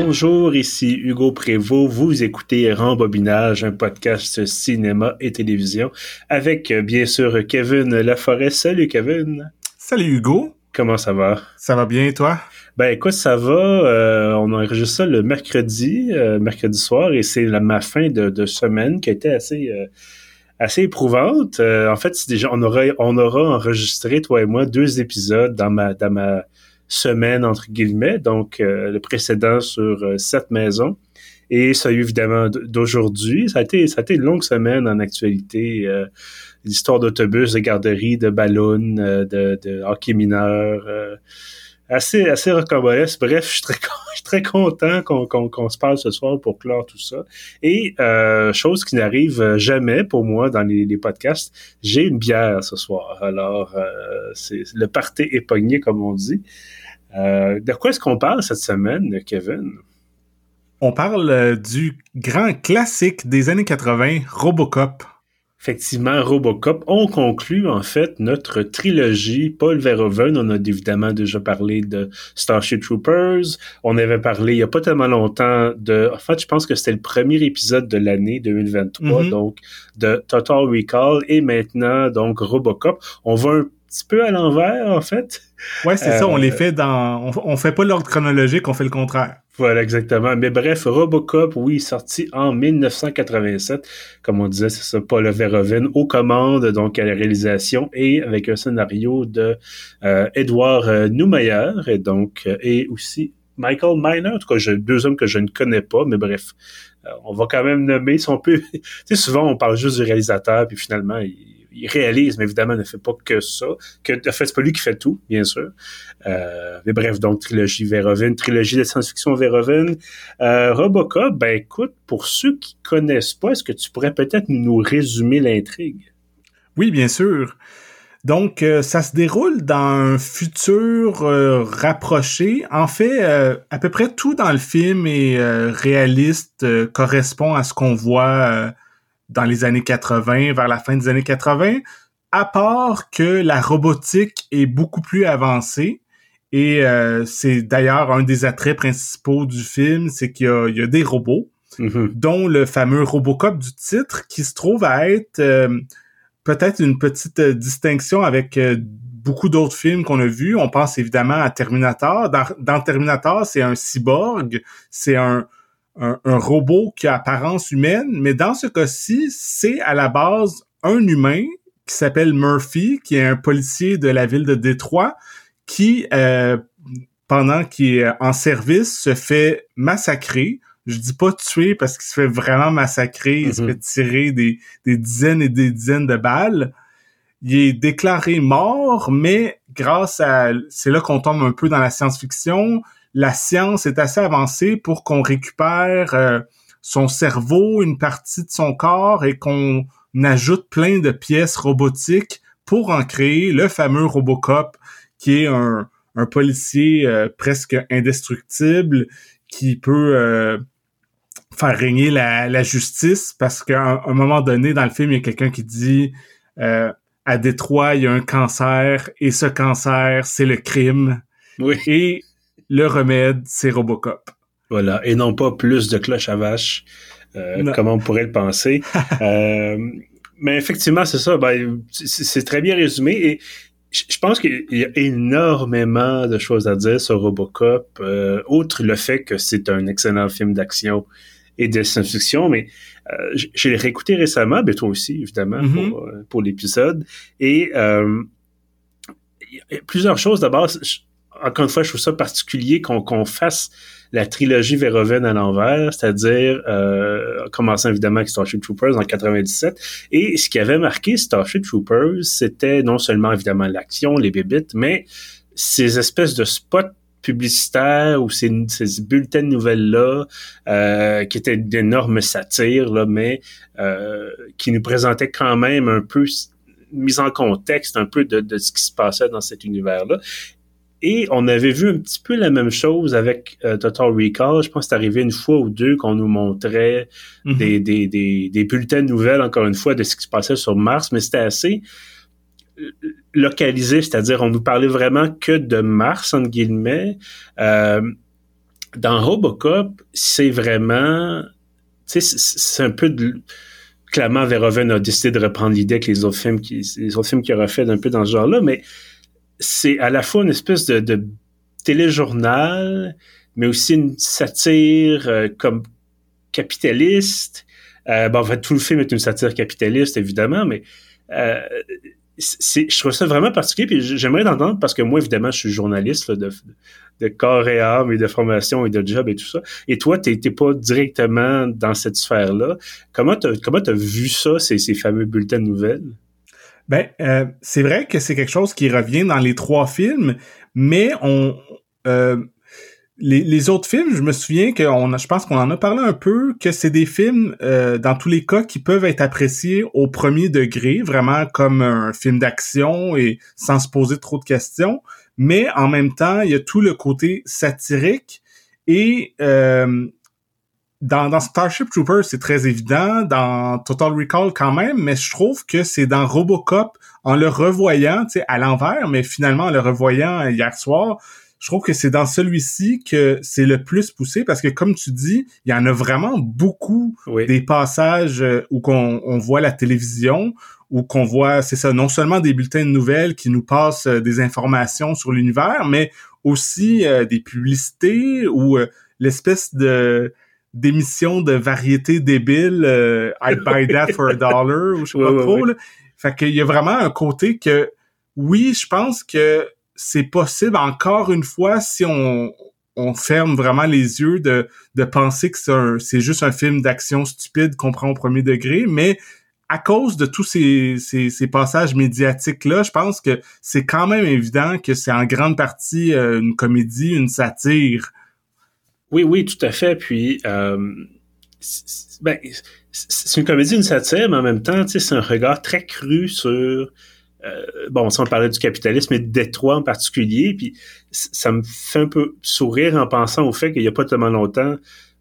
Bonjour, ici Hugo Prévost. Vous écoutez Rembobinage, un podcast cinéma et télévision avec bien sûr Kevin Laforêt. Salut Kevin. Salut Hugo. Comment ça va? Ça va bien, toi? Ben écoute, ça va. Euh, on enregistre ça le mercredi, euh, mercredi soir, et c'est ma fin de, semaine qui a été assez euh, assez éprouvante. en fait, déjà on aura on aura enregistré toi et moi deux épisodes dans ma dans ma semaine entre guillemets, donc le précédent sur sept maisons. Et ça a eu évidemment d'aujourd'hui. Ça a été ça a été une longue semaine en actualité. L'histoire d'autobus, de garderie, de ballons, de, de hockey mineur assez, assez rocambolesque. Bref, je suis très, je suis très content qu'on qu'on se parle ce soir pour clore tout ça. Et euh, chose qui n'arrive jamais pour moi dans les, les podcasts, j'ai une bière ce soir. Alors, euh, c'est le party épogné, comme on dit. Euh, de quoi est-ce qu'on parle cette semaine, Kevin? On parle euh, du grand classique des années 80, Robocop effectivement, Robocop, on conclut en fait notre trilogie. Paul Verhoeven, on a évidemment déjà parlé de Starship Troopers. On avait parlé il y a pas tellement longtemps de... En fait, je pense que c'était le premier épisode de l'année 2023, mm-hmm. donc de Total Recall. Et maintenant, donc, Robocop. On va un petit peu à l'envers, en fait. Ouais, c'est ça. On les euh, fait dans... On, on fait pas l'ordre chronologique, on fait le contraire. Voilà, exactement. Mais bref, Robocop, oui, sorti en 1987. Comme on disait, c'est ça, Paul Verhoeven aux commandes, donc à la réalisation, et avec un scénario de euh, Edouard euh, et donc, euh, et aussi Michael Miner, en tout cas, deux hommes que je ne connais pas, mais bref, on va quand même nommer, si on peut, tu sais, souvent on parle juste du réalisateur, puis finalement, il il réalise, mais évidemment, ne fait pas que ça. Que, en fait, pas lui qui fait tout, bien sûr. Euh, mais bref, donc, trilogie Verhoeven, trilogie de science-fiction Verhoeven. Euh, Robocop, ben écoute, pour ceux qui connaissent pas, est-ce que tu pourrais peut-être nous résumer l'intrigue? Oui, bien sûr. Donc, euh, ça se déroule dans un futur euh, rapproché. En fait, à peu près tout dans le film est réaliste, correspond à ce qu'on voit dans les années 80, vers la fin des années 80, à part que la robotique est beaucoup plus avancée. Et euh, c'est d'ailleurs un des attraits principaux du film, c'est qu'il y, a, des robots, mm-hmm. dont le fameux Robocop du titre, qui se trouve à être euh, peut-être une petite euh, distinction avec beaucoup d'autres films qu'on a vus. On pense évidemment à Terminator. dans Terminator, c'est un cyborg, c'est un, un, robot qui a apparence humaine, mais dans ce cas-ci, c'est à la base un humain qui s'appelle Murphy, qui est un policier de la ville de Détroit, qui, euh, pendant qu'il est en service, se fait massacrer. Je dis pas tuer parce qu'il se fait vraiment massacrer, il se mhm. fait tirer des, des dizaines et des dizaines de balles. Il est déclaré mort, mais grâce à... C'est là qu'on tombe un peu dans la science-fiction la science est assez avancée pour qu'on récupère euh, son cerveau, une partie de son corps et qu'on ajoute plein de pièces robotiques pour en créer le fameux Robocop qui est un, policier euh, presque indestructible qui peut euh, faire régner la, justice parce qu'à un, moment donné dans le film, il y a quelqu'un qui dit à Détroit, il y a un cancer et ce cancer, c'est le crime. Oui. Et le remède, c'est Robocop. Voilà, et non pas plus de cloche à vache, euh, comme on pourrait le penser. euh, mais effectivement, c'est ça. Ben, c'est très bien résumé. Et je pense qu'il y a énormément de choses à dire sur Robocop, euh, outre le fait que c'est un excellent film d'action et de science-fiction, mais euh, j'ai réécouté récemment, mais toi aussi, évidemment, mm-hmm. pour, euh, pour l'épisode. Et euh, il y a plusieurs choses. D'abord, encore une fois, je trouve ça particulier qu'on fasse la trilogie Verhoeven à l'envers, c'est-à-dire euh, commençant évidemment avec Starship Troopers en 97. Et ce qui avait marqué Starship Troopers, c'était non seulement évidemment l'action, les bébites, mais ces espèces de spots publicitaires ou ces, ces bulletins de nouvelles-là, euh, qui étaient d'énormes satires, là, mais euh, qui nous présentaient quand même un peu mise en contexte un peu de, de, ce qui se passait dans cet univers-là. Et on avait vu un petit peu la même chose avec euh, Total Recall. Je pense que c'est arrivé une fois ou deux qu'on nous montrait mhm. des, des, des, des, bulletins de nouvelles, encore une fois, de ce qui se passait sur Mars, mais c'était assez euh, localisé, c'est-à-dire on nous parlait vraiment que de Mars, entre guillemets. Euh, dans Robocop, c'est vraiment, tu sais, c'est un peu de, clairement, Verhoeven a décidé de reprendre l'idée avec les autres films qui, les autres films qu'il a refait un peu dans ce genre-là, mais c'est à la fois une espèce de, de téléjournal, mais aussi une satire euh, comme capitaliste. Euh, bon, en fait, tout le film est une satire capitaliste, évidemment, mais euh, je trouve ça vraiment particulier, puis j'aimerais t'entendre parce que moi, évidemment, je suis journaliste de, de corps et âme et de formation et de job et tout ça. Et toi, tu n'étais pas directement dans cette sphère-là. Comment tu comment as vu ça, ces, ces fameux bulletins de nouvelles? Ben, euh, c'est vrai que c'est quelque chose qui revient dans les trois films, mais on euh, les, autres films, je me souviens que je pense qu'on en a parlé un peu, que c'est des films, euh, dans tous les cas, qui peuvent être appréciés au premier degré, vraiment comme un film d'action et sans se poser trop de questions. Mais en même temps, il y a tout le côté satirique et euh, dans, dans Starship Troopers, c'est très évident, dans Total Recall quand même, mais je trouve que c'est dans Robocop, en le revoyant, tu sais, à l'envers, mais finalement en le revoyant hier soir, je trouve que c'est dans celui-ci que c'est le plus poussé parce que comme tu dis, il y en a vraiment beaucoup des passages euh, où qu'on on voit la télévision où qu'on voit, c'est ça, non seulement des bulletins de nouvelles qui nous passent euh, des informations sur l'univers, mais aussi euh, des publicités ou l'espèce de d'émission de variété débile I'd buy that for a dollar ou je sais pas trop. Là. Fait qu'il y a vraiment un côté que oui, je pense que c'est possible encore une fois si on, on ferme vraiment les yeux de, de penser que c'est juste un film d'action stupide qu'on prend au premier degré, mais à cause de tous ces, ces, ces passages médiatiques-là, je pense que c'est quand même évident que c'est en grande partie euh, une comédie, une satire. Oui, oui, tout à fait. Puis, euh, ben, c'est une comédie, une satire, mais en même temps, c'est un regard très cru sur euh, bon, si on parlait du capitalisme et de Détroit en particulier, puis ça me fait un peu sourire en pensant au fait qu'il n'y a pas tellement longtemps,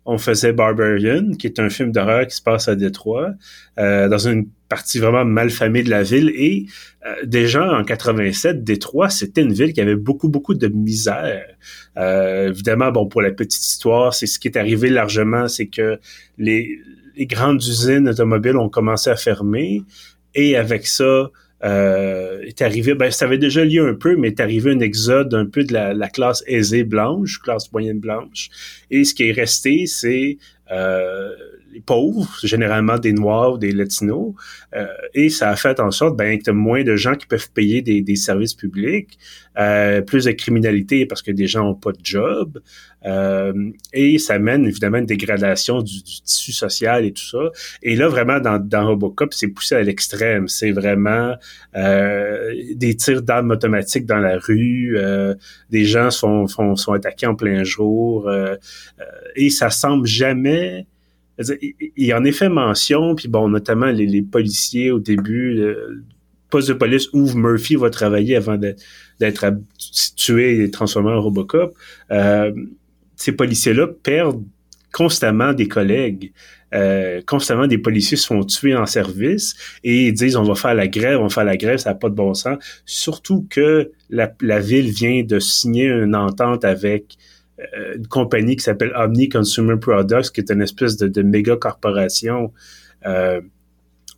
on faisait Barbarian, qui est un film d'horreur qui se passe à Détroit, euh, dans une partie vraiment mal famée de la ville. Et euh, déjà en 87, Détroit, c'était une ville qui avait beaucoup, beaucoup de misère. Euh, évidemment, bon, pour la petite histoire, c'est ce qui est arrivé largement, c'est que les grandes usines automobiles ont commencé à fermer. Et avec ça, euh, est arrivé, ben ça avait déjà lieu un peu, mais est arrivé un exode un peu de la, classe aisée blanche, classe moyenne blanche. Et ce qui est resté, c'est euh, pauvres, généralement des Noirs ou des Latinos, euh, et ça a fait en sorte ben, que tu moins de gens qui peuvent payer des, des services publics, euh, plus de criminalité parce que des gens n'ont pas de job, euh, et ça mène évidemment une dégradation du, tissu social et tout ça. Et là, vraiment, dans, dans Robocop, c'est poussé à l'extrême. C'est vraiment euh, des tirs d'armes automatiques dans la rue, des gens sont, sont, sont attaqués en plein jour, et ça semble jamais il y en effet mention, puis bon, notamment les, policiers au début, le poste de police où Murphy va travailler avant d'être tué et transformé en Robocop. Euh, ces policiers-là perdent constamment des collègues. Euh, constamment des policiers se font tuer en service et ils disent on va faire la grève, on va faire la grève, ça n'a pas de bon sens. Surtout que la, ville vient de signer une entente avec une compagnie qui s'appelle Omni Consumer Products, qui est une espèce de, méga corporation euh,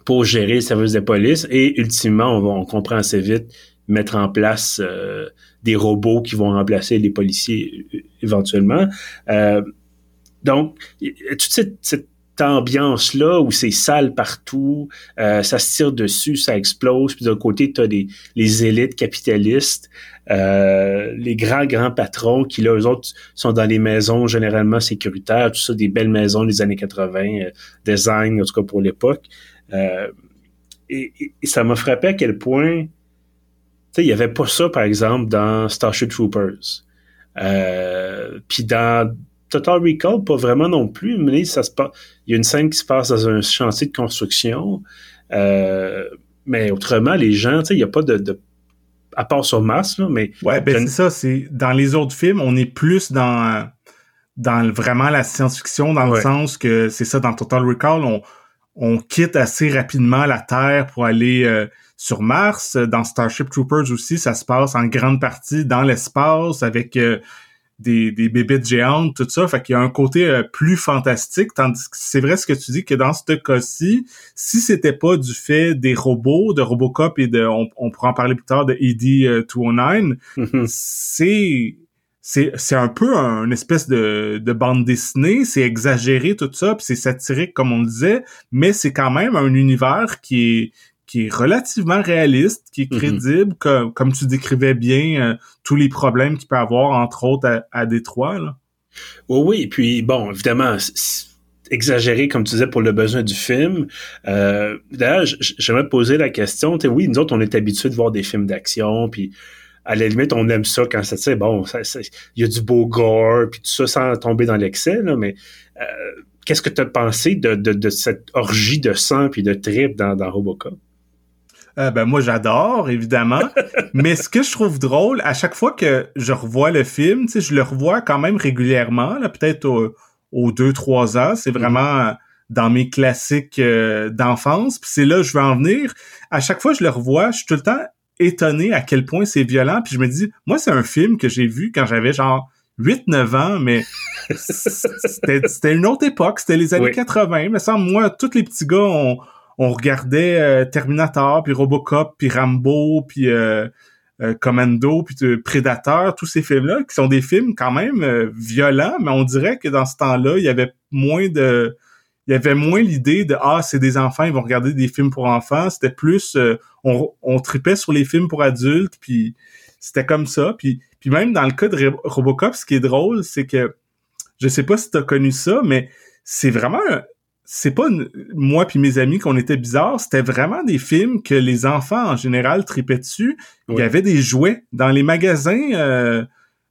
pour gérer les services de police. Et ultimement, on, va, on comprend assez vite mettre en place euh, des robots qui vont remplacer les policiers éventuellement. donc, toute cette, cette ambiance-là où c'est sale partout, ça se tire dessus, ça explose, puis d'un côté, tu as les élites capitalistes euh, les grands, grands patrons qui, là, eux autres, sont dans les maisons généralement sécuritaires, tout ça, des belles maisons des années 80, euh, design, en tout cas pour l'époque. Euh, et, ça m'a frappé à quel point, tu sais, il y avait pas ça, par exemple, dans Starship Troopers. Puis dans Total Recall, pas vraiment non plus, mais ça se passe, il y a une scène qui se passe dans un chantier de construction. mais autrement, les gens, tu sais, il n'y a pas de, de à part sur Mars, là, mais... Ouais, ben c'est ça, c'est... Dans les autres films, on est plus dans dans vraiment la science-fiction, dans le sens que, c'est ça, dans Total Recall, on, on quitte assez rapidement la Terre pour aller euh, sur Mars. Dans Starship Troopers aussi, ça se passe en grande partie dans l'espace avec... Euh, des, des bébites géantes, tout ça. Fait qu'il y a un côté euh, plus fantastique. Tandis que c'est vrai ce que tu dis que dans ce cas-ci, si c'était pas du fait des robots, de Robocop et de, on, on pourra en parler plus tard, de ED 209, mm-hmm. c'est c'est c'est un peu un, espèce de, de bande dessinée, c'est exagéré tout ça, puis c'est satirique comme on le disait, mais c'est quand même un univers qui est qui est relativement réaliste, qui est mhm. crédible, comme, comme tu décrivais bien euh, tous les problèmes qu'il peut avoir, entre autres, à, à Détroit. Là. Oui, oui, puis bon, évidemment, exagéré, comme tu disais, pour le besoin du film. Euh, D'ailleurs, j'aimerais te poser la question, oui, nous autres, on est habitués de voir des films d'action, puis à la limite, on aime ça quand c'est, bon, il y a du beau gore, puis tout ça sans tomber dans l'excès, mais euh, qu'est-ce que tu as pensé de, de, de, cette orgie de sang puis de trip dans, dans Robocop? Euh, ben moi j'adore évidemment, mais ce que je trouve drôle à chaque fois que je revois le film, tu sais, je le revois quand même régulièrement, là peut-être aux deux trois ans, c'est vraiment dans mes classiques euh, d'enfance, puis c'est là que je veux en venir. À chaque fois que je le revois, je suis tout le temps étonné à quel point c'est violent, puis je me dis moi c'est un film que j'ai vu quand j'avais genre 8-9 ans, mais c'était une autre époque, c'était les années 80. Mais ça, moi, tous les petits gars ont on regardait euh, Terminator, puis Robocop, puis Rambo, puis euh, euh, Commando, puis Predator, tous ces films-là, qui sont des films quand même violents, mais on dirait que dans ce temps-là, il y avait moins de... Il y avait moins l'idée de ah c'est des enfants ils vont regarder des films pour enfants. C'était plus on, tripait sur les films pour adultes puis c'était comme ça. Puis puis même dans le cas de Robocop ce qui est drôle c'est que je sais pas si tu as connu ça mais c'est vraiment c'est pas moi puis mes amis qu'on était bizarres, c'était vraiment des films que les enfants en général tripaient dessus. Il y avait des jouets dans les magasins, euh,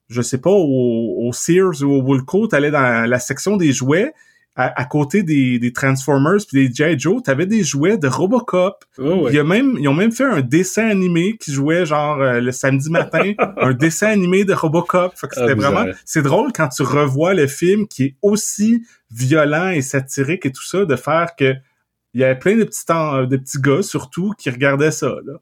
je sais pas, au, Sears ou au Woolco, t'allais dans la section des jouets, à, côté des, des Transformers puis des G.I. Joe, t'avais des jouets de Robocop. Oh, Il même, ils ont même fait un dessin animé qui jouait genre euh, le samedi matin, un dessin animé de Robocop. Fait que c'était ah, vraiment, c'est drôle quand tu revois le film qui est aussi violent et satirique et tout ça, de faire que il y avait plein de petits, de petits gars surtout qui regardaient ça là.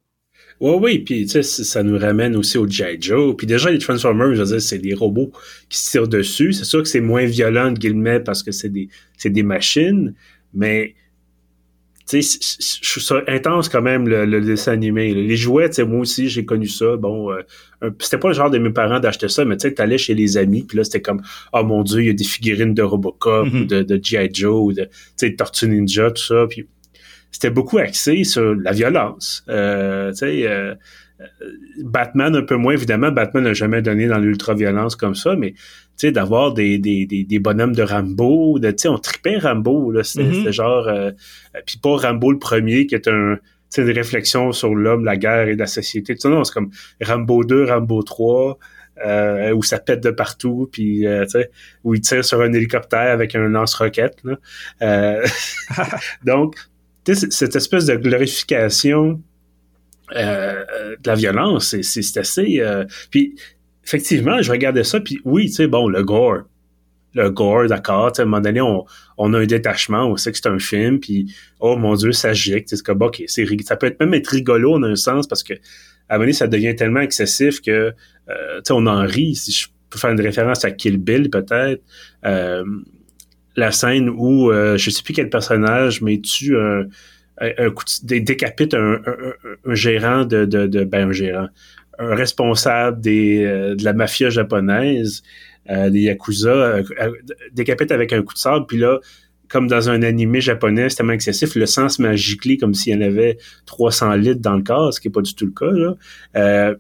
Oui, oui, puis tu sais, ça nous ramène aussi au G.I. Joe. Puis déjà, les Transformers, je veux dire, c'est des robots qui se tirent dessus. C'est sûr que c'est moins violent, de guillemets, parce que c'est des, c'est des machines, mais tu sais, je trouve ça intense quand même, le, dessin animé. Les jouets, tu sais, moi aussi, j'ai connu ça. Bon, euh, c'était pas le genre de mes parents d'acheter ça, mais tu sais, t'allais chez les amis, puis là, c'était comme, oh mon Dieu, il y a des figurines de Robocop, mm-hmm. ou de, de G.I. Joe, ou de, tu sais, Tortue Ninja, tout ça, puis c'était beaucoup axé sur la violence. Euh, tu sais, euh, euh, Batman un peu moins, évidemment, Batman n'a jamais donné dans l'ultra-violence comme ça, mais tu sais, d'avoir des, des, des, bonhommes de Rambo, de, tu sais, on tripait Rambo, là, c'était mm-hmm. genre, puis pas Rambo le premier, qui est un, tu sais, des réflexions sur l'homme, la guerre et la société, non, c'est comme Rambo 2, Rambo 3, euh, où ça pète de partout, puis euh, où il tire sur un hélicoptère avec un lance-roquette. Euh, donc, cette espèce de glorification euh, de la violence, c'est assez... Euh, puis, effectivement, je regardais ça, puis oui, tu sais, bon, le gore. Le gore, d'accord, à un moment donné, on, on, a un détachement, on sait que c'est un film, puis oh mon Dieu, ça gicle, c'est comme, ok, ça peut être même être rigolo en un sens, parce que à un moment donné, ça devient tellement excessif que, euh, tu sais, on en rit, si je peux faire une référence à Kill Bill, peut-être, euh, la scène où euh, je sais plus quel personnage, mais tu un, un, coup de, décapite un, un, gérant de, de, de, ben un gérant, un responsable des, euh, de la mafia japonaise, euh, des yakuza, euh, décapite avec un coup de sable, puis là, comme dans un animé japonais, c'est tellement excessif, le sang se gicler comme s'il y en avait 300 litres dans le corps, ce qui n'est pas du tout le cas. Là.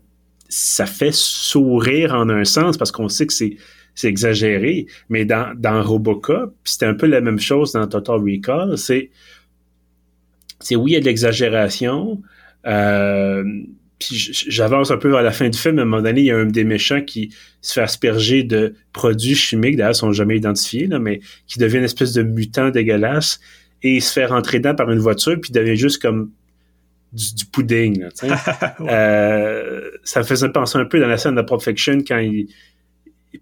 ça fait sourire en un sens parce qu'on sait que c'est c'est exagéré. Mais dans, dans Robocop, c'était un peu la même chose dans Total Recall. C'est, c'est oui, il y a de l'exagération. Euh, puis j'avance un peu vers la fin du film. À un moment donné, il y a un des méchants qui se fait asperger de produits chimiques, d'ailleurs, ils sont jamais identifiés, là, mais qui devient une espèce de mutant dégueulasse et il se fait rentrer dedans par une voiture, puis il devient juste comme du, pudding. Là, euh, ça me faisait penser un peu dans la scène de Pulp Fiction quand il,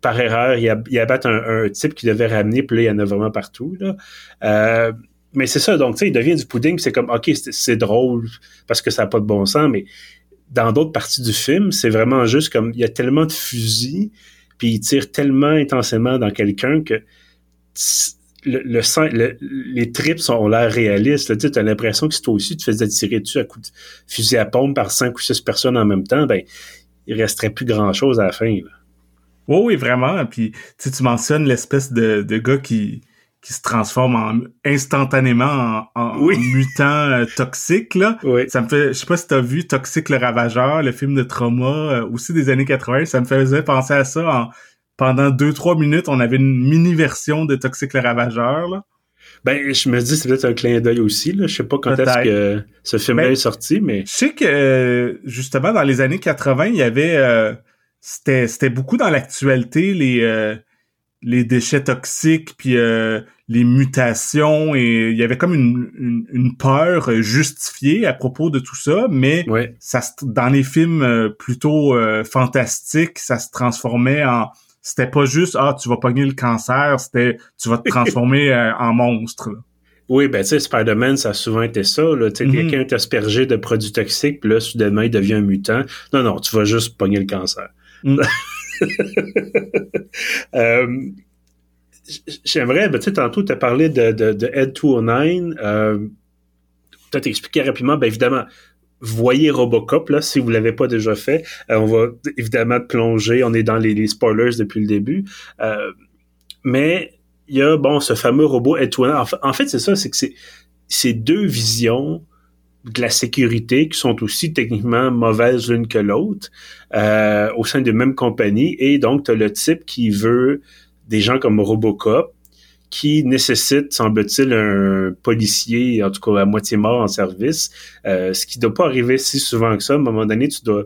par erreur, il, abattent un, type qui devait ramener, puis là, il y en a vraiment partout. Là. Euh, mais c'est ça, donc, tu sais, il devient du pudding, c'est comme, OK, c'est drôle parce que ça n'a pas de bon sens, mais dans d'autres parties du film, c'est vraiment juste comme, il y a tellement de fusils, puis il tire tellement intensément dans quelqu'un que le, le, les trips ont l'air réalistes. Tu as l'impression que si toi aussi tu faisais tirer dessus à coup de fusil à pompe par cinq ou six personnes en même temps, ben il resterait plus grand-chose à la fin. Là. Oui, oui, vraiment. Puis tu mentionnes l'espèce de, de gars qui, qui se transforme en, instantanément en, mutant euh, toxique là. Ça me fait je sais pas si tu as vu Toxique le ravageur, le film de trauma euh, aussi des années 80, ça me faisait penser à ça en pendant deux trois minutes, on avait une mini version de Toxique le ravageur là. Ben, je me dis, c'est peut-être un clin d'œil aussi. Là. Je sais pas quand est-ce que ce film-là ben, est sorti, mais... Je sais que, justement, dans les années 80, il y avait... Euh, c'était, c'était beaucoup dans l'actualité, les, les déchets toxiques, puis les mutations et il y avait comme une, une, peur justifiée à propos de tout ça, mais ça dans les films euh, plutôt euh, fantastiques, ça se transformait en c'était pas juste ah tu vas pogner le cancer, c'était tu vas te transformer euh, en monstre. Oui, ben tu sais, Spider-Man, ça a souvent été ça. Là. Mm-hmm. quelqu'un est aspergé de produits toxiques, puis là, soudainement, il devient un mutant. Non, non, tu vas juste pogner le cancer. Mm. J'aimerais, ben, tu sais, tantôt, tu as parlé de, de, de Ed 209. Euh, peut-être expliquer rapidement, ben évidemment, voyez Robocop, là, si vous l'avez pas déjà fait. Euh, on va évidemment plonger, on est dans les, spoilers depuis le début. Euh, mais il y a, bon, ce fameux robot Ed 209. En, fait, c'est ça, c'est que c'est deux visions de la sécurité qui sont aussi techniquement mauvaises l'une que l'autre euh, au sein de même compagnie. Et donc, tu as le type qui veut des gens comme Robocop qui nécessitent, semble-t-il, un policier, en tout cas à moitié mort en service, euh, ce qui ne doit pas arriver si souvent que ça. À un moment donné, tu dois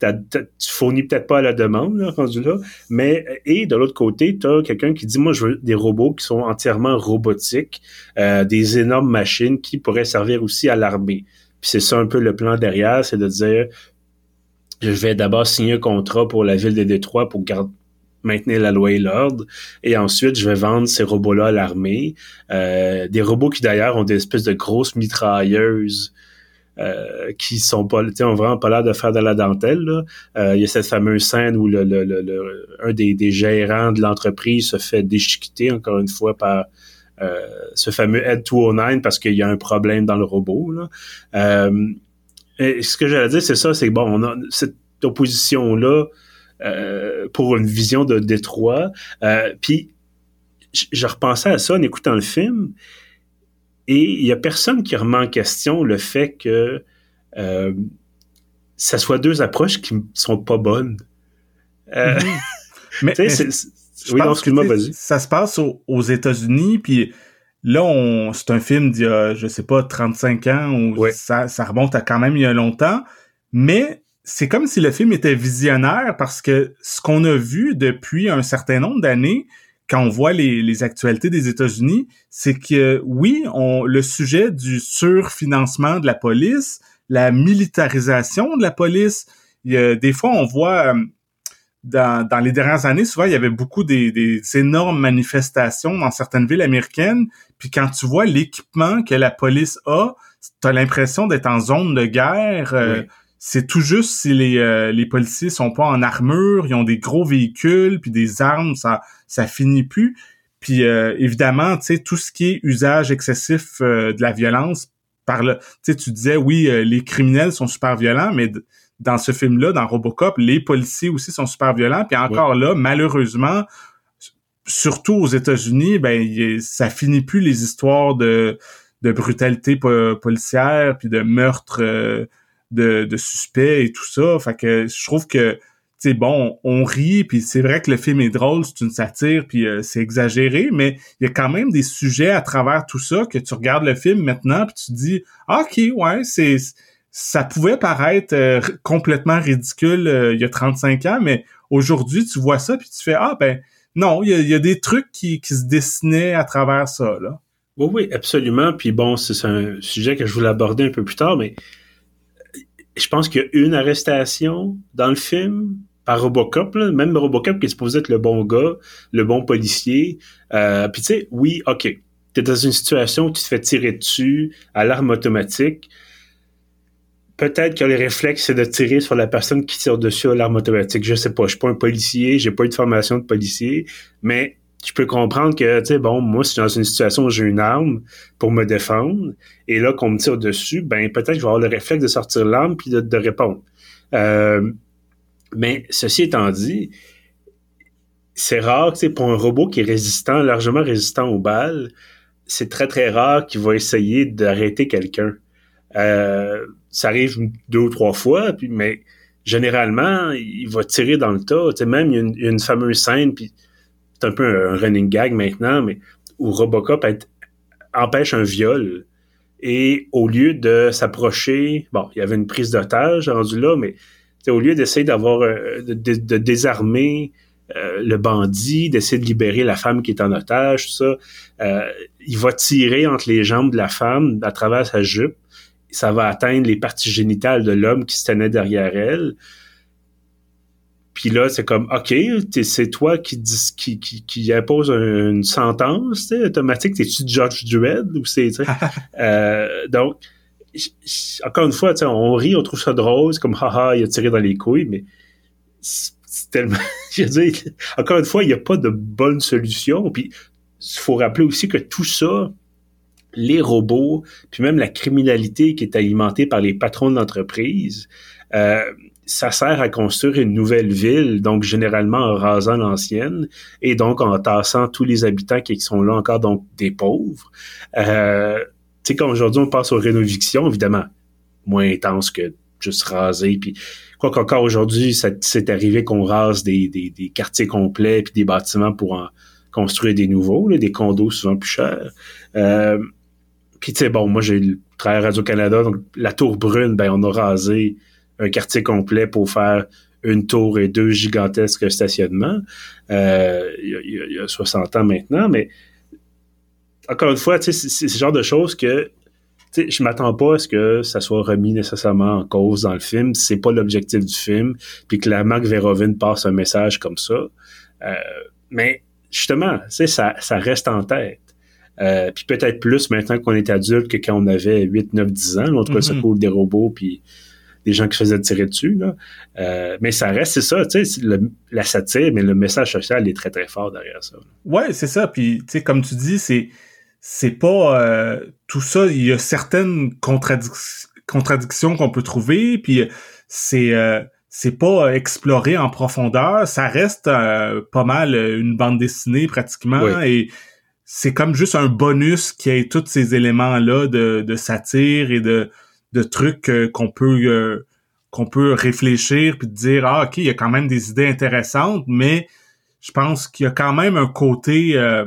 tu fournis peut-être pas à la demande, là, rendu là, mais et de l'autre côté, tu as quelqu'un qui dit moi je veux des robots qui sont entièrement robotiques, euh, des énormes machines qui pourraient servir aussi à l'armée. Puis c'est ça un peu le plan derrière, c'est de dire je vais d'abord signer un contrat pour la ville de Détroit pour garder maintenir la loi et l'ordre. Et ensuite, je vais vendre ces robots-là à l'armée. Euh, des robots qui d'ailleurs ont des espèces de grosses mitrailleuses euh, qui sont pas, ont vraiment pas l'air de faire de la dentelle. Là. Euh, il y a cette fameuse scène où le, le, le, un des, des, gérants de l'entreprise se fait déchiqueter encore une fois par euh, ce fameux Ed 209 parce qu'il y a un problème dans le robot. Là. Euh, et ce que j'allais dire, c'est ça, c'est bon, on a cette opposition-là euh, pour une vision de Détroit. Puis je, repensais à ça en écoutant le film et il y a personne qui remet en question le fait que euh, ça soit deux approches qui sont pas bonnes. Euh, mais, oui, excuse-moi, vas-y. Ça se passe aux, États-Unis, puis là, on, c'est un film d'il y a, je sais pas, 35 ans, ou ça, ça remonte à quand même il y a longtemps, mais c'est comme si le film était visionnaire parce que ce qu'on a vu depuis un certain nombre d'années, quand on voit les, actualités des États-Unis, c'est que oui, on, le sujet du surfinancement de la police, la militarisation de la police, il y a, des fois on voit euh, dans, dans, les dernières années, souvent il y avait beaucoup des, des énormes manifestations dans certaines villes américaines, puis quand tu vois l'équipement que la police a, tu as l'impression d'être en zone de guerre. Euh, c'est tout juste si les, euh, les policiers sont pas en armure, ils ont des gros véhicules, puis des armes, ça ça finit plus. Puis euh, évidemment, tu sais, tout ce qui est usage excessif euh, de la violence, par le, tu sais, tu disais oui, les criminels sont super violents, mais dans ce film-là, dans Robocop, les policiers aussi sont super violents. Puis encore là, malheureusement, surtout aux États-Unis, ben ça finit plus les histoires de de brutalité policière puis de meurtre de, suspects et tout ça. Fait que je trouve que c'est bon, on rit, puis c'est vrai que le film est drôle, c'est une satire, puis euh, c'est exagéré, mais il y a quand même des sujets à travers tout ça que tu regardes le film maintenant, puis tu dis, ah, ok, ouais, c'est ça pouvait paraître euh, complètement ridicule euh, il y a 35 ans, mais aujourd'hui, tu vois ça, puis tu fais, ah, ben non, il y a, des trucs qui, qui se dessinaient à travers ça, là. Oui, oui, absolument. Puis bon, c'est un sujet que je voulais aborder un peu plus tard, mais je pense qu'il y a une arrestation dans le film par Robocop, là. même Robocop qui est supposé être le bon gars, le bon policier. Euh, Puis tu sais, oui, ok, t'es dans une situation où tu te fais tirer dessus à l'arme automatique. peut-être que les réflexes, c'est de tirer sur la personne qui tire dessus à l'arme automatique. Je sais pas, je suis pas un policier, j'ai pas eu de formation de policier, mais je peux comprendre que, tu sais, bon, moi, si je suis dans une situation où j'ai une arme pour me défendre, et là, qu'on me tire dessus, ben, peut-être que je vais avoir le réflexe de sortir l'arme puis de, répondre. Euh, mais, ceci étant dit, c'est rare, tu sais, pour un robot qui est résistant, largement résistant aux balles, c'est très, très rare qu'il va essayer d'arrêter quelqu'un. Euh, ça arrive deux ou trois fois, puis, mais généralement, il va tirer dans le tas. Tu sais, même, il y a une, fameuse scène, puis c'est un peu un, running gag maintenant, mais où Robocop empêche un viol. Et au lieu de s'approcher, bon, il y avait une prise d'otage rendu là, mais au lieu d'essayer d'avoir euh, de, désarmer euh, le bandit, d'essayer de libérer la femme qui est en otage, tout ça, euh, il va tirer entre les jambes de la femme à travers sa jupe. Ça va atteindre les parties génitales de l'homme qui se tenait derrière elle. Puis là, c'est comme, OK, c'est toi qui, qui, qui, qui, impose une sentence automatique. T'es-tu Judge Dredd ou c'est... euh, donc, encore une fois, on rit, on trouve ça drôle, c'est comme, haha, il a tiré dans les couilles, mais c'est tellement... je veux dire, encore une fois, il n'y a pas de bonne solution. Puis, il faut rappeler aussi que tout ça, les robots, puis même la criminalité qui est alimentée par les patrons d'entreprise, euh, ça sert à construire une nouvelle ville, donc généralement en rasant l'ancienne et donc en tassant tous les habitants qui sont là encore, donc des pauvres. Euh, tu sais, quand aujourd'hui on passe aux rénovations, évidemment, moins intense que juste raser. Puis quoi qu'encore aujourd'hui, c'est arrivé qu'on rase des, quartiers complets puis des bâtiments pour en construire des nouveaux, des condos souvent plus chers. Euh, puis tu sais, bon, moi j'ai travaillé à Radio-Canada, donc la tour brune, ben on a rasé un quartier complet pour faire une tour et deux gigantesques stationnements. Euh, il, y a, 60 ans maintenant, mais encore une fois, c'est ce genre de choses que je m'attends pas à ce que ça soit remis nécessairement en cause dans le film. C'est pas l'objectif du film. Puis que la marque Verhoeven passe un message comme ça. Euh, mais justement, ça, ça reste en tête. Euh, puis peut-être plus maintenant qu'on est adulte que quand on avait 8, 9, 10 ans. En tout cas, ça coule des robots puis des gens qui se faisaient tirer dessus. Là. Euh, mais ça reste, c'est ça, tu sais, la satire, mais le message social est très, très fort derrière ça. Ouais, c'est ça. Puis, tu sais, comme tu dis, c'est c'est pas euh, tout ça. Il y a certaines contradictions qu'on peut trouver, puis c'est euh, c'est pas exploré en profondeur. Ça reste pas mal une bande dessinée pratiquement et c'est comme juste un bonus qui ait tous ces éléments là de, de satire et de de trucs euh, qu'on peut euh, qu'on peut réfléchir puis dire ah ok il y a quand même des idées intéressantes mais je pense qu'il y a quand même un côté euh,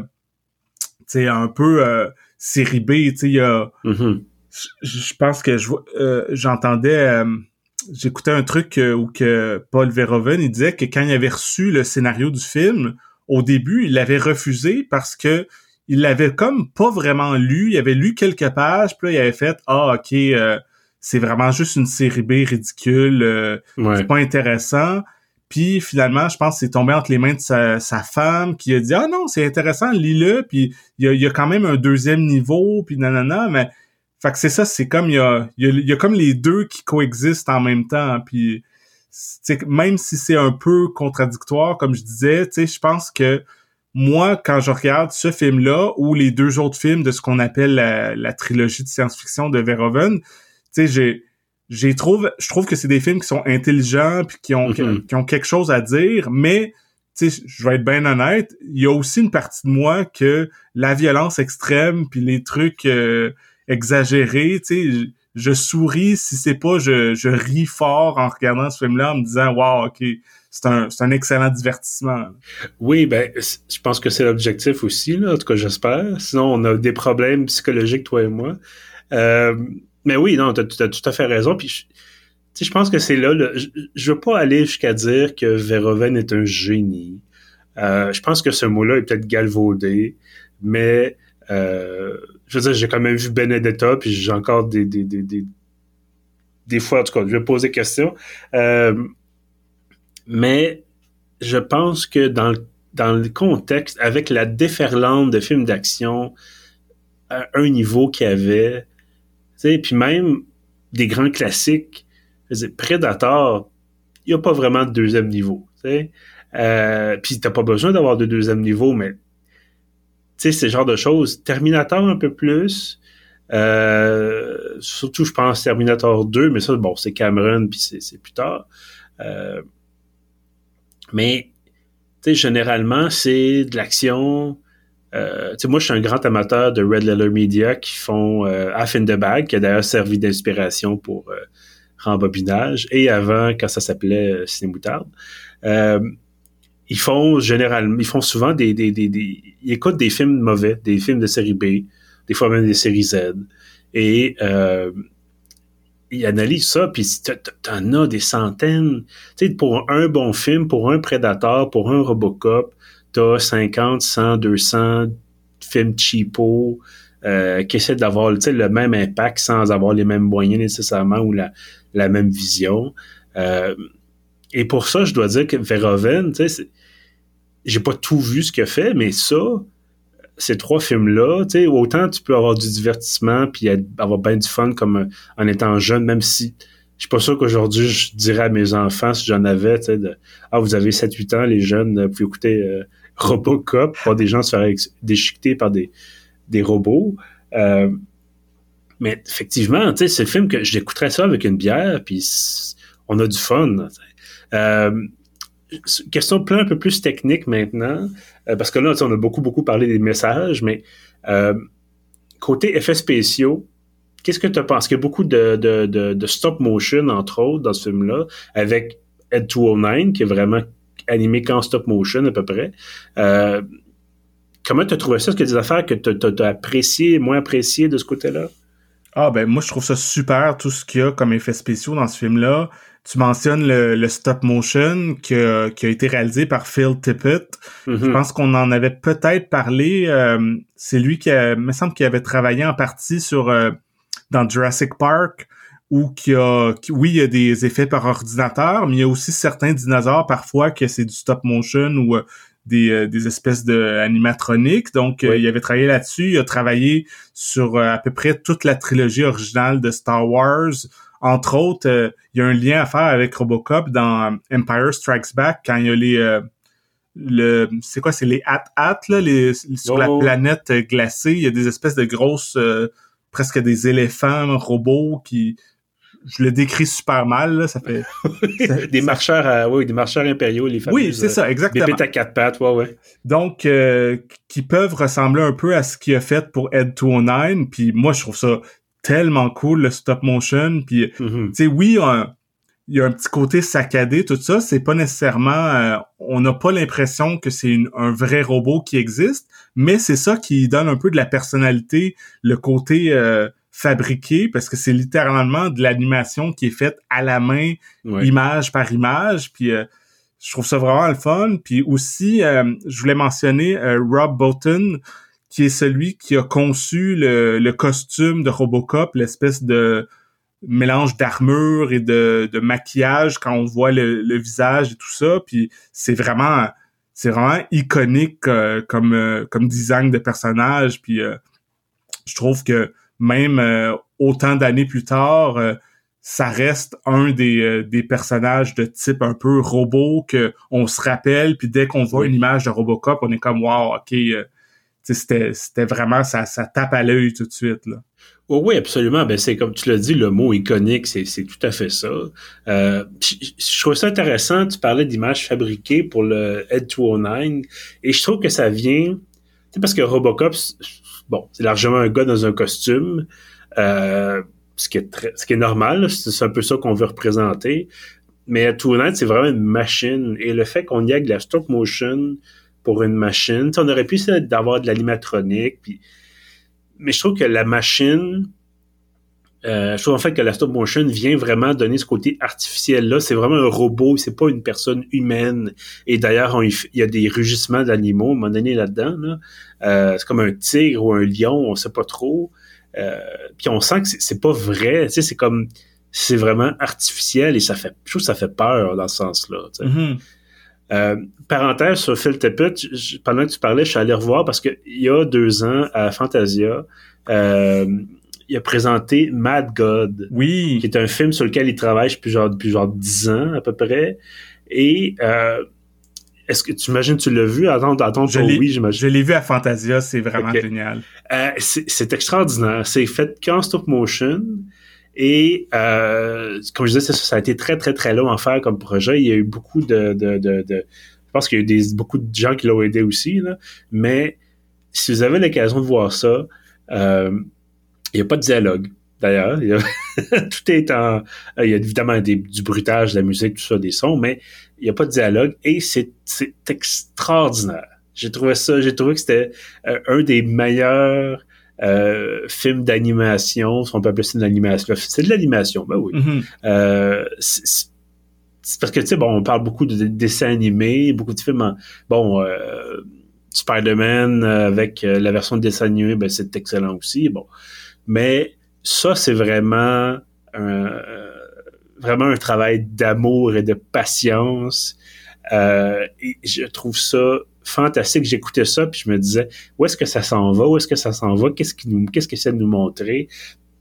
tu sais un peu série B tu sais il y a mm-hmm. je pense que je j'entendais j'écoutais un truc où que Paul Verhoeven il disait que quand il avait reçu le scénario du film au début il l'avait refusé parce que il l'avait comme pas vraiment lu il avait lu quelques pages puis là il avait fait ah ok c'est vraiment juste une série B ridicule, euh, c'est pas intéressant. Puis finalement, je pense que c'est tombé entre les mains de sa, femme qui a dit ah non c'est intéressant lis-le. Puis il y a, quand même un deuxième niveau puis nanana mais fait que c'est ça c'est comme il y a, il y a, comme les deux qui coexistent en même temps. Puis même si c'est un peu contradictoire comme je disais, tu sais je pense que moi, quand je regarde ce film-là ou les deux autres films de ce qu'on appelle la, la trilogie de science-fiction de Verhoeven, tu sais, j'ai, j'ai trouve, je trouve que c'est des films qui sont intelligents puis qui ont, mm-hmm. qui ont quelque chose à dire, mais tu sais, je vais être bien honnête, il y a aussi une partie de moi que la violence extrême puis les trucs euh, exagérés, tu sais, je souris si c'est pas je, je ris fort en regardant ce film-là en me disant wow, ok, c'est un, c'est un excellent divertissement. Oui, ben je pense que c'est l'objectif aussi, là, en tout cas j'espère. Sinon, on a des problèmes psychologiques, toi et moi. Euh, mais oui, non, tu as, tout à fait raison. Puis je, je pense que c'est là. je, je veux pas aller jusqu'à dire que Verhoeven est un génie. Euh, je pense que ce mot-là est peut-être galvaudé, mais euh, je veux dire, j'ai quand même vu Benedetta, puis j'ai encore des, des, des, des, des fois, en tout cas, je vais poser question. Euh, mais je pense que dans le, dans le contexte, avec la déferlante de films d'action à un niveau qu'il y avait, sais, puis même des grands classiques. Predator, il n'y a pas vraiment de deuxième niveau. Tu euh, Puis t'as pas besoin d'avoir de deuxième niveau, mais tu sais, ce genre de choses. Terminator un peu plus. Euh, surtout, je pense Terminator 2, mais ça, bon, c'est Cameron, puis c'est plus tard. Euh, mais, généralement, c'est de l'action. Euh, moi, je suis un grand amateur de Red Letter Media qui font euh, Half in the Bag, qui a d'ailleurs servi d'inspiration pour euh, rembobinage, et avant, quand ça s'appelait euh, Cinémoutarde. Euh, ils font généralement, ils font souvent des, des, des, des, ils écoutent des films mauvais, des films de série B, des fois même des séries Z, et euh, ils analysent ça, puis t'en as des centaines. Tu sais, pour un bon film, pour un Predator, pour un Robocop, t'as 50, 100, 200 films cheapo euh, qui essaient d'avoir le même impact sans avoir les mêmes moyens nécessairement ou la, même vision. Euh, et pour ça, je dois dire que Verhoeven, j'ai pas tout vu ce qu'il a fait, mais ça, ces trois films-là, autant tu peux avoir du divertissement puis avoir bien du fun comme en étant jeune, même si je suis pas sûr qu'aujourd'hui je dirais à mes enfants si j'en avais, de, ah vous avez 7-8 ans, les jeunes, vous pouvez écouter euh, Robocop, pas des gens se faire déchiqueter par des, des robots. Euh, mais effectivement, tu sais, c'est le film que j'écouterais ça avec une bière, puis on a du fun. Euh, question plein un peu plus technique maintenant, euh, parce que là, on a beaucoup, beaucoup parlé des messages, mais côté effets spéciaux, qu'est-ce que tu penses? Il y a beaucoup de, de, de, stop motion, entre autres, dans ce film-là, avec Ed 209, qui est vraiment animé qu'en stop motion à peu près. Euh, comment tu as trouvé ça? Est-ce a des affaires que tu as, appréciées, moins appréciées de ce côté-là? Ah ben moi je trouve ça super tout ce qu'il y a comme effets spéciaux dans ce film-là. Tu mentionnes le, stop motion qui a, été réalisé par Phil Tippett. Je mm-hmm. pense qu'on en avait peut-être parlé. Euh, c'est lui qui me semble qu'il avait travaillé en partie sur euh, dans Jurassic Park ou qui a oui il y a des effets par ordinateur, mais il y a aussi certains dinosaures parfois que c'est du stop motion ou euh, des, des, espèces de animatroniques. Donc, il avait travaillé là-dessus. Il a travaillé sur à peu près toute la trilogie originale de Star Wars, entre autres, euh, il y a un lien à faire avec Robocop dans Empire Strikes Back quand il y a les euh, le c'est quoi c'est les at-at là les sur la oh. planète glacée, il y a des espèces de grosses euh, presque des éléphants robots qui je le décris super mal là, ça fait des marcheurs oui des marcheurs impériaux les fameux oui c'est ça exactement des à quatre pattes ouais ouais donc qui peuvent ressembler un peu à ce qu'il a fait pour Ed 209 puis moi je trouve ça tellement cool le stop motion puis mm-hmm. tu sais oui il y a un petit côté saccadé tout ça c'est pas nécessairement euh, on n'a pas l'impression que c'est un vrai robot qui existe mais c'est ça qui donne un peu de la personnalité le côté euh, fabriqué parce que c'est littéralement de l'animation qui est faite à la main image par image puis euh, je trouve ça vraiment le fun puis aussi je voulais mentionner Rob Bolton qui est celui qui a conçu le, costume de Robocop, l'espèce de mélange d'armure et de, maquillage quand on voit le, visage et tout ça. Puis c'est vraiment c'est vraiment iconique euh, comme euh, comme design de personnage. Puis euh, je trouve que même autant d'années plus tard, ça reste un des, des personnages de type un peu robot que on se rappelle. Puis dès qu'on voit une image de Robocop, on est comme wow, ok c'était, c'était vraiment, ça, ça tape à l'œil tout de suite. Là. Oh oui, absolument. Ben, c'est comme tu l'as dit, le mot iconique, c'est, c'est tout à fait ça. Euh, je, trouve ça intéressant. Tu parlais d'images fabriquées pour le Ed 209 et je trouve que ça vient, parce que Robocop, bon, c'est largement un gars dans un costume, euh, ce qui est très, ce qui est normal. C'est un peu ça qu'on veut représenter. Mais Ed 209, c'est vraiment une machine et le fait qu'on y ait de la stop motion pour une machine. on aurait pu essayer d'avoir de l'animatronique, puis... mais je trouve que la machine, euh, je trouve en fait que la stop motion vient vraiment donner ce côté artificiel-là. C'est vraiment un robot, c'est pas une personne humaine. Et d'ailleurs, il y a des rugissements d'animaux à un moment donné là-dedans. Euh, c'est comme un tigre ou un lion, on sait pas trop. Euh, puis on sent que c'est pas vrai. Tu sais, c'est comme c'est vraiment artificiel et ça fait, je trouve que ça fait peur dans ce sens-là. Mm-hmm. Euh, parenthèse sur Phil Tippett, pendant que tu parlais, je suis allé revoir parce qu'il y a deux ans à Fantasia, euh, il a présenté Mad God. Oui. Qui est un film sur lequel il travaille depuis genre, depuis genre 10 ans à peu près. Et euh, est-ce que tu imagines tu l'as vu? Attends, attends, je oui, j'imagine. Je l'ai vu à Fantasia, c'est vraiment génial. Euh, c'est extraordinaire. C'est fait qu'en stop motion. Et euh, comme je disais, ça, a été très, très, très long à faire comme projet. Il y a eu beaucoup de... de, de, de je pense qu'il y a eu des, beaucoup de gens qui l'ont aidé aussi. Là. Mais si vous avez l'occasion de voir ça, euh, il n'y a pas de dialogue. D'ailleurs, tout est en... Il y a évidemment des, du bruitage, de la musique, tout ça, des sons, mais il n'y a pas de dialogue et c'est extraordinaire. J'ai trouvé ça, j'ai trouvé que c'était euh, un des meilleurs euh, films d'animation, si on peut appeler ça de l'animation. C'est de l'animation, ben oui. Mm-hmm. euh, c'est parce que, tu sais, bon, on parle beaucoup de dessins animés, beaucoup de films, bon, euh, Spider-Man euh, avec la version de dessin animé, ben, c'est excellent aussi, bon. Mais ça, c'est vraiment un, vraiment un travail d'amour et de patience. Euh, et je trouve ça fantastique. J'écoutais ça puis je me disais où est-ce que ça s'en va, où est-ce que ça s'en va, qu'est-ce qui nous, qu'est-ce que de nous montrer?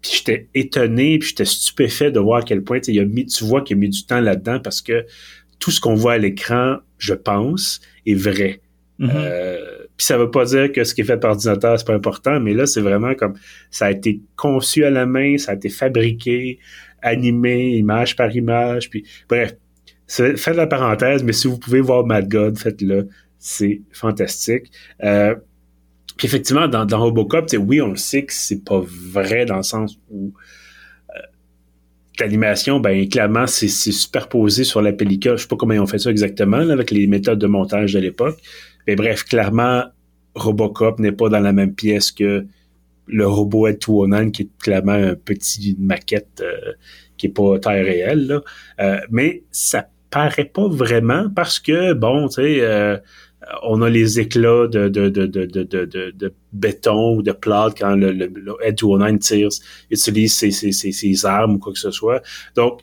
Puis j'étais étonné, puis j'étais stupéfait de voir à quel point il a mis, tu vois qu'il a mis du temps là-dedans parce que tout ce qu'on voit à l'écran, je pense, est vrai. Mm-hmm. euh, puis ça veut pas dire que ce qui est fait par ordinateur, c'est pas important, mais là, c'est vraiment comme ça a été conçu à la main, ça a été fabriqué, animé, image par image. Puis bref, faites la parenthèse, mais si vous pouvez voir Mad God, faites-le. C'est fantastique. Euh, puis effectivement, dans, dans Robocop, oui, on le sait que c'est pas vrai dans le sens où euh, l'animation, ben clairement, c'est superposé sur la pellicule. Je sais pas comment ils ont fait ça exactement avec les méthodes de montage de l'époque. Mais bref, clairement, Robocop n'est pas dans la même pièce que le robot Ed 209 qui est clairement un petit maquette euh, qui est pas taille réelle là. Euh, mais ça paraît pas vraiment parce que bon tu sais euh, on a les éclats de, de, de, de, béton ou de plâtre quand le, le, Ed 209 tire, utilise ses, ses, ses, ses, armes ou quoi que ce soit. Donc,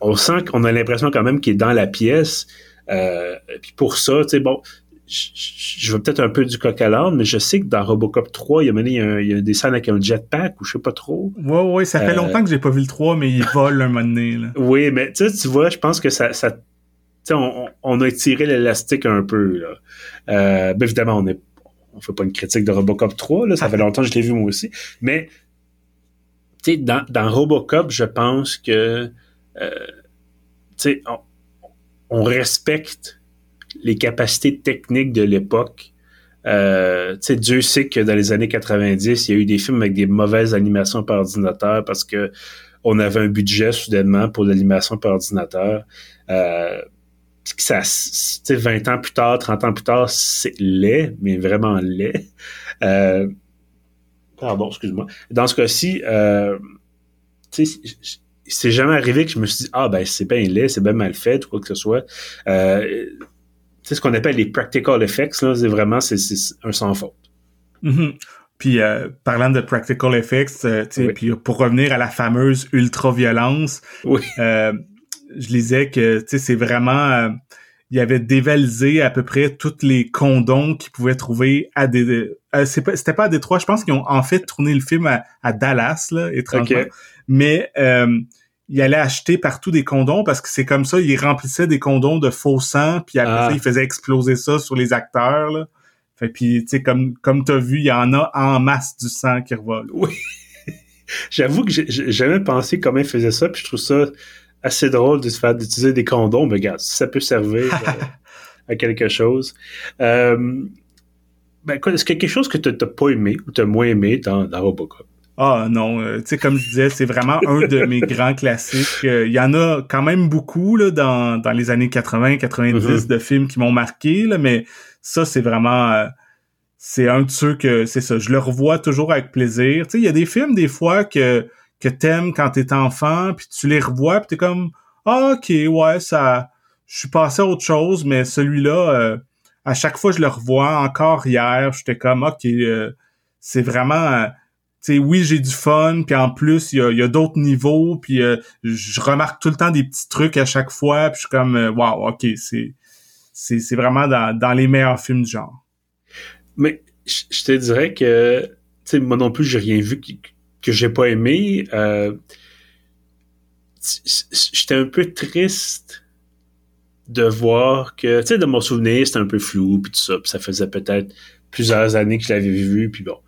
on sent qu'on a l'impression quand même qu'il est dans la pièce. Euh, puis pour ça, tu sais, bon, je, veux peut-être un peu du coq à l'âne, mais je sais que dans Robocop 3, il y a, mené, il y a, des scènes avec un jetpack ou je sais pas trop. Ouais, ouais, ça fait euh, longtemps que j'ai pas vu le 3, mais il vole un moment donné. Là. Oui, mais tu vois, je pense que ça, ça on, on, a étiré l'élastique un peu. Là. Euh, ben évidemment, on est on fait pas une critique de Robocop 3, là, ça fait longtemps que je l'ai vu moi aussi, mais tu sais, dans, dans Robocop, je pense que euh, tu sais, on, on respecte les capacités techniques de l'époque. Euh, Dieu sait que dans les années 90, il y a eu des films avec des mauvaises animations par ordinateur parce que on avait un budget soudainement pour l'animation par ordinateur. Euh, ça, 20 ans plus tard, 30 ans plus tard, c'est laid, mais vraiment laid. Euh, pardon, excuse-moi. Dans ce cas-ci, euh, c'est jamais arrivé que je me suis dit, ah ben c'est bien laid, c'est bien mal fait, ou quoi que ce soit. Euh, c'est ce qu'on appelle les practical effects, là, c'est vraiment c'est, un sans faute. Mm-hmm. Puis euh, parlant de practical effects, euh, puis pour revenir à la fameuse ultra-violence, oui. euh, je lisais que c'est vraiment euh, il avait dévalisé à peu près tous les condoms qu'ils pouvaient trouver à des euh, c'était pas à Détroit, je pense qu'ils ont en fait tourné le film à, Dallas là, étrangement. Mais il allait acheter partout des condoms parce que c'est comme ça, il remplissait des condoms de faux sang, puis après ça, ah. il faisait exploser ça sur les acteurs. Là. Fait puis, tu sais, comme, comme t'as vu, il y en a en masse du sang qui revole. Oui. J'avoue que j'ai jamais pensé comment il faisait ça, puis je trouve ça assez drôle de se faire d'utiliser des condoms, mais regarde, ça peut servir euh, à quelque chose. Euh, ben, est-ce qu'il y a quelque chose que tu n'as pas aimé ou tu as moins aimé dans, dans Robocop? Ah non, euh, tu sais comme je disais, c'est vraiment un de mes grands classiques. Euh, il y en a quand même beaucoup là dans, dans les années 80, 90 mm-hmm. de films qui m'ont marqué là, mais ça c'est vraiment euh, c'est un de ceux que c'est ça, je le revois toujours avec plaisir. Tu sais, il y a des films des fois que que t'aimes quand t'es enfant, puis tu les revois, puis t'es comme ah, ok, ouais, ça, je suis passé à autre chose, mais celui-là, à chaque fois je le revois, encore hier, j'étais comme ok, c'est vraiment sais, oui, j'ai du fun, puis en plus, il y a, d'autres niveaux, puis euh, je remarque tout le temps des petits trucs à chaque fois, puis je suis comme, euh, wow, ok, c'est, c'est, vraiment dans, dans les meilleurs films du genre. Mais je te dirais que, tu moi non plus, j'ai rien vu que j'ai pas aimé. J'étais un peu triste de voir que, tu de mon souvenir, c'était un peu flou, puis tout ça, puis ça faisait peut-être plusieurs années que je l'avais vu, puis bon.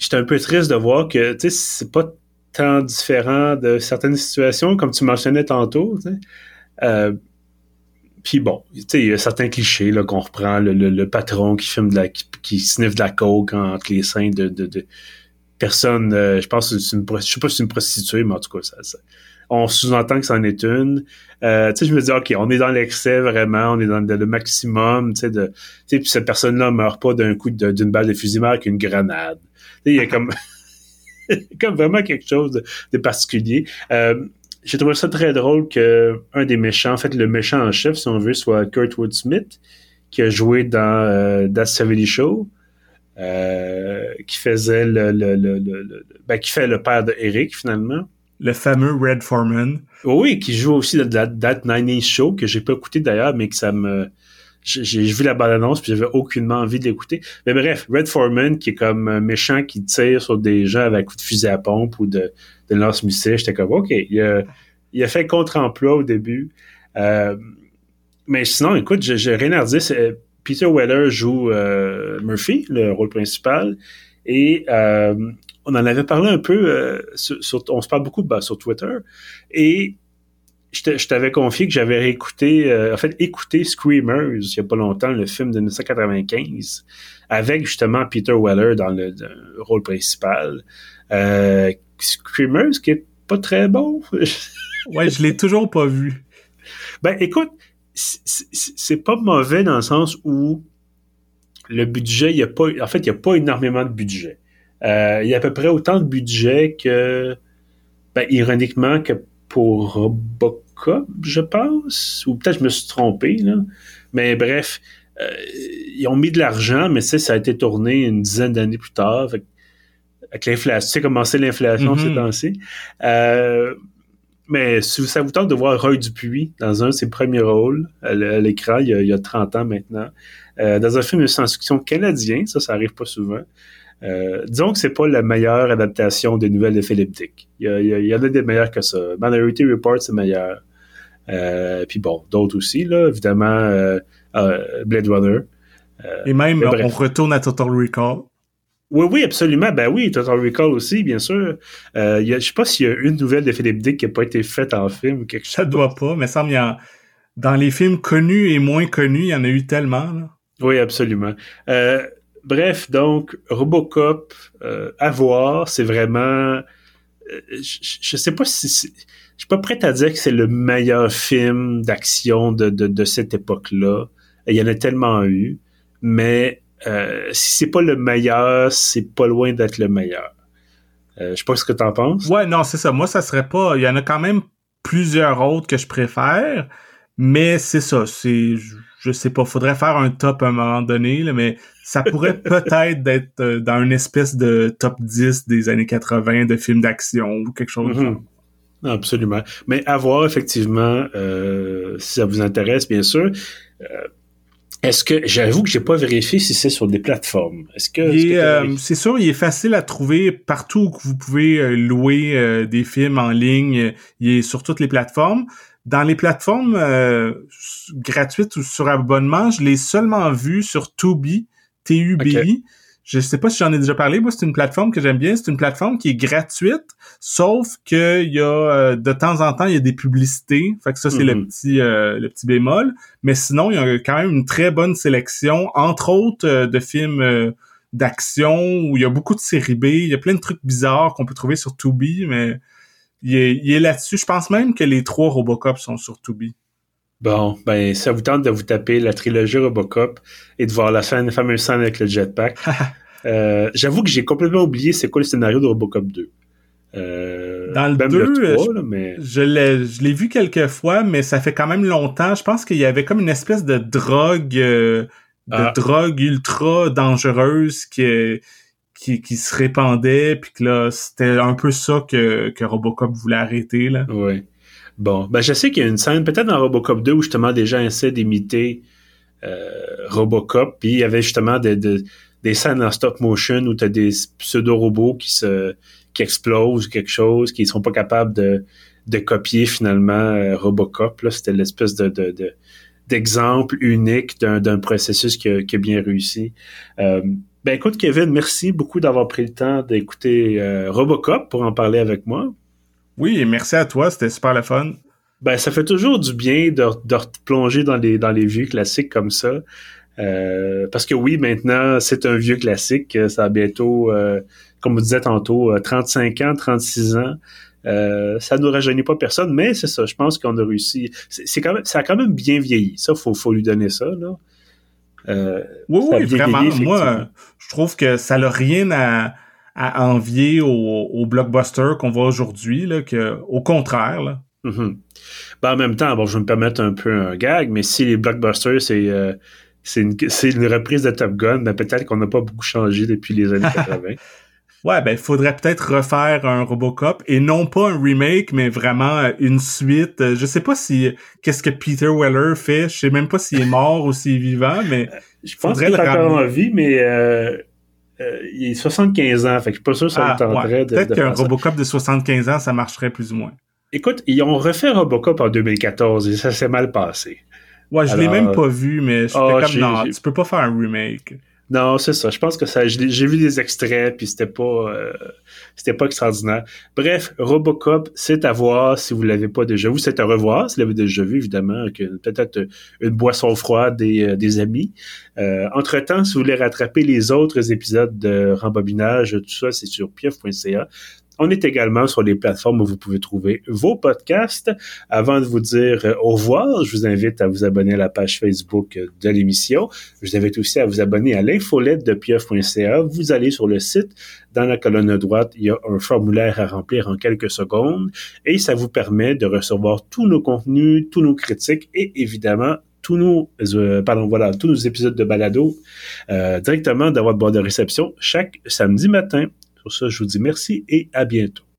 J'étais un peu triste de voir que, tu sais, c'est pas tant différent de certaines situations, comme tu mentionnais tantôt, tu sais. Euh, puis bon, tu sais, il y a certains clichés là qu'on reprend, le, patron qui fume de la, qui, qui sniffe de la coke entre les seins de, de, de personnes, euh, je pense que c'est une, je sais pas si c'est une prostituée, mais en tout cas, ça, ça on sous-entend que c'en est une. Euh, tu sais, je me dis, OK, on est dans l'excès vraiment, on est dans le, maximum, tu sais, de, puis cette personne-là meurt pas d'un coup d'une balle de fusil, mais avec une grenade. Tu sais, il y a comme, comme vraiment quelque chose de, particulier. Euh, j'ai trouvé ça très drôle que un des méchants, en fait, le méchant en chef, si on veut, soit Kurtwood Smith, qui a joué dans euh, That 70 Show. Euh, qui faisait le, ben, qui fait le père de Eric finalement le fameux Red Foreman. Oui, qui joue aussi dans That, That Nine Show, que j'ai pas écouté d'ailleurs, mais que ça me... J'ai vu la bande-annonce, puis j'avais aucunement envie d'écouter. Mais bref, Red Foreman, qui est comme un méchant qui tire sur des gens avec un coup de à pompe ou de, de lance-missile, j'étais comme, OK, il a, il a fait contre-emploi au début. Euh, mais sinon, écoute, j'ai rien à dire. Peter Weller joue euh, Murphy, le rôle principal, et euh, on en avait parlé un peu, euh, sur, on se parle beaucoup bah, sur Twitter, et je t'avais confié que j'avais écouté, euh, en fait, écouté Screamers il y a pas longtemps, le film de 1995, avec justement Peter Weller dans le, rôle principal. Euh, Screamers qui est pas très bon. ouais, je l'ai toujours pas vu. Ben, écoute, c'est pas mauvais dans le sens où le budget, il y a pas, en fait, il y a pas énormément de budget. Euh, il y a à peu près autant de budget que, ben, ironiquement, que pour Robocop, je pense. Ou peut-être je me suis trompé, là. Mais bref, euh, ils ont mis de l'argent, mais ça a été tourné une dizaine d'années plus tard. avec l'inflation, tu sais comment c'est l'inflation ces mm-hmm. temps-ci. Euh, mais si ça vous tente de voir Roy Dupuis dans un de ses premiers rôles à l'écran, il, il, y a 30 ans maintenant, dans un film de science-fiction canadien, ça, ça arrive pas souvent, euh, disons que c'est pas la meilleure adaptation des nouvelles de Philip Dick. Il y, en a des meilleures que ça. Minority Report, c'est meilleur. Euh, puis bon, d'autres aussi, là, évidemment, euh, Blade Runner. Et même, on retourne à Total Recall. Oui, oui, absolument. Ben oui, Total Recall aussi, bien sûr. Euh, je sais pas s'il y a une nouvelle de Philip Dick qui n'a pas été faite en film ou quelque chose. Ça doit pas, mais ça me dans les films connus et moins connus, il y en a eu tellement. Là. Oui, absolument. Euh, bref, donc, Robocop, euh, à voir, c'est vraiment... Euh, je, sais pas si... Je suis pas prêt à dire que c'est le meilleur film d'action de, de, cette époque-là. Il y en a tellement eu, mais euh, si c'est pas le meilleur, c'est pas loin d'être le meilleur. Euh, je sais pas ce que tu en penses. Ouais, non, c'est ça. Moi, ça serait pas. Il y en a quand même plusieurs autres que je préfère, mais c'est ça. C'est je sais pas, faudrait faire un top à un moment donné, là, mais ça pourrait peut-être être euh, dans une espèce de top 10 des années 80 de films d'action ou quelque chose comme ça. Absolument. Mais à voir, effectivement, euh, si ça vous intéresse, bien sûr. Euh, est-ce que j'avoue que j'ai pas vérifié si c'est sur des plateformes. Est-ce que c'est sûr, il est facile à trouver partout où vous pouvez louer des films en ligne. Il est sur toutes les plateformes. Dans les plateformes euh, gratuites ou sur abonnement, je l'ai seulement vu sur Tubi, T-U-B-I. Je sais pas si j'en ai déjà parlé. Moi, c'est une plateforme que j'aime bien. C'est une plateforme qui est gratuite, sauf que il y a euh, de temps en temps il y a des publicités. Fait que ça c'est le mhm. petit euh, le petit bémol. Mais sinon, il y a quand même une très bonne sélection, entre autres de films d'action où il y a beaucoup de séries B. Il y a plein de trucs bizarres qu'on peut trouver sur Tubi, mais il est, là-dessus. Je pense même que les trois Robocop sont sur Tubi. Bon, ben, ça vous tente de vous taper la trilogie Robocop et de voir la, scène, la fameuse scène avec le jetpack. euh, J'avoue que j'ai complètement oublié c'est quoi le scénario de Robocop 2. Euh, Dans le 2, mais... je l'ai vu quelques fois, mais ça fait quand même longtemps. Je pense qu'il y avait comme une espèce de drogue, euh, de ah. drogue ultra dangereuse qui, qui, qui se répandait, puis que là, c'était un peu ça que, que Robocop voulait arrêter, là. Oui. Bon, ben je sais qu'il y a une scène, peut-être dans Robocop 2, où justement des gens essaient d'imiter euh, Robocop, puis il y avait justement de, de des scènes en stop motion où tu as des pseudo-robots qui se qui explosent quelque chose, qui sont pas capables de, de copier finalement euh, Robocop. C'était l'espèce de, de, d'exemple unique d'un, processus qui a, bien réussi. Euh, ben écoute, Kevin, merci beaucoup d'avoir pris le temps d'écouter euh, Robocop pour en parler avec moi. Oui, et merci à toi, c'était super le fun. Ben, ça fait toujours du bien de, de plonger dans les, dans les vieux classiques comme ça. Euh, parce que oui, maintenant, c'est un vieux classique. Ça a bientôt, euh, comme vous disait tantôt, 35 euh, ans, 36 ans. ça ne nous rajeunit pas personne, mais c'est ça. Je pense qu'on a réussi. C'est quand même, ça a quand même bien vieilli. Ça, faut, faut lui donner ça. Là. Oui, oui, vraiment. Moi, je trouve que ça n'a rien à, à envier au, au blockbuster qu'on voit aujourd'hui, là, que, au contraire. Là. Mm-hmm. ben, en même temps, bon, je vais me permettre un peu un gag, mais si les blockbusters, c'est euh, c'est une, une, reprise de Top Gun, ben peut-être qu'on n'a pas beaucoup changé depuis les années 80. Ouais, ben il faudrait peut-être refaire un Robocop et non pas un remake, mais vraiment euh, une suite. Euh, je sais pas si qu'est-ce que Peter Weller fait. Je sais même pas s'il est mort ou s'il est vivant, mais je pense qu'il est encore en vie, mais euh, il est 75 ans, fait que je suis pas sûr que ça ah, tenterait de. Peut-être qu'un Robocop de 75 ans, ça marcherait plus ou moins. Écoute, ils ont refait Robocop en 2014 et ça s'est mal passé. Ouais, je l'ai même pas vu, mais je oh, comme non, tu peux pas faire un remake. Non, c'est ça. Je pense que ça. J'ai vu des extraits, puis c'était pas, euh, c'était pas extraordinaire. Bref, Robocop, c'est à voir si vous l'avez pas déjà vu. C'est à revoir si vous l'avez déjà vu, évidemment, peut-être une boisson froide des, euh, des amis. Euh, entre temps, si vous voulez rattraper les autres épisodes de rembobinage, tout ça, c'est sur pief.ca. On est également sur les plateformes où vous pouvez trouver vos podcasts. Avant de vous dire euh, au revoir, je vous invite à vous abonner à la page Facebook de l'émission. Je vous invite aussi à vous abonner à l'infolette de pieuf.ca. Vous allez sur le site. Dans la colonne droite, il y a un formulaire à remplir en quelques secondes et ça vous permet de recevoir tous nos contenus, tous nos critiques et évidemment tous nos, euh, pardon, voilà, tous nos épisodes de balado euh, directement dans votre boîte de réception chaque samedi matin. Sur ça, je vous dis merci et à bientôt.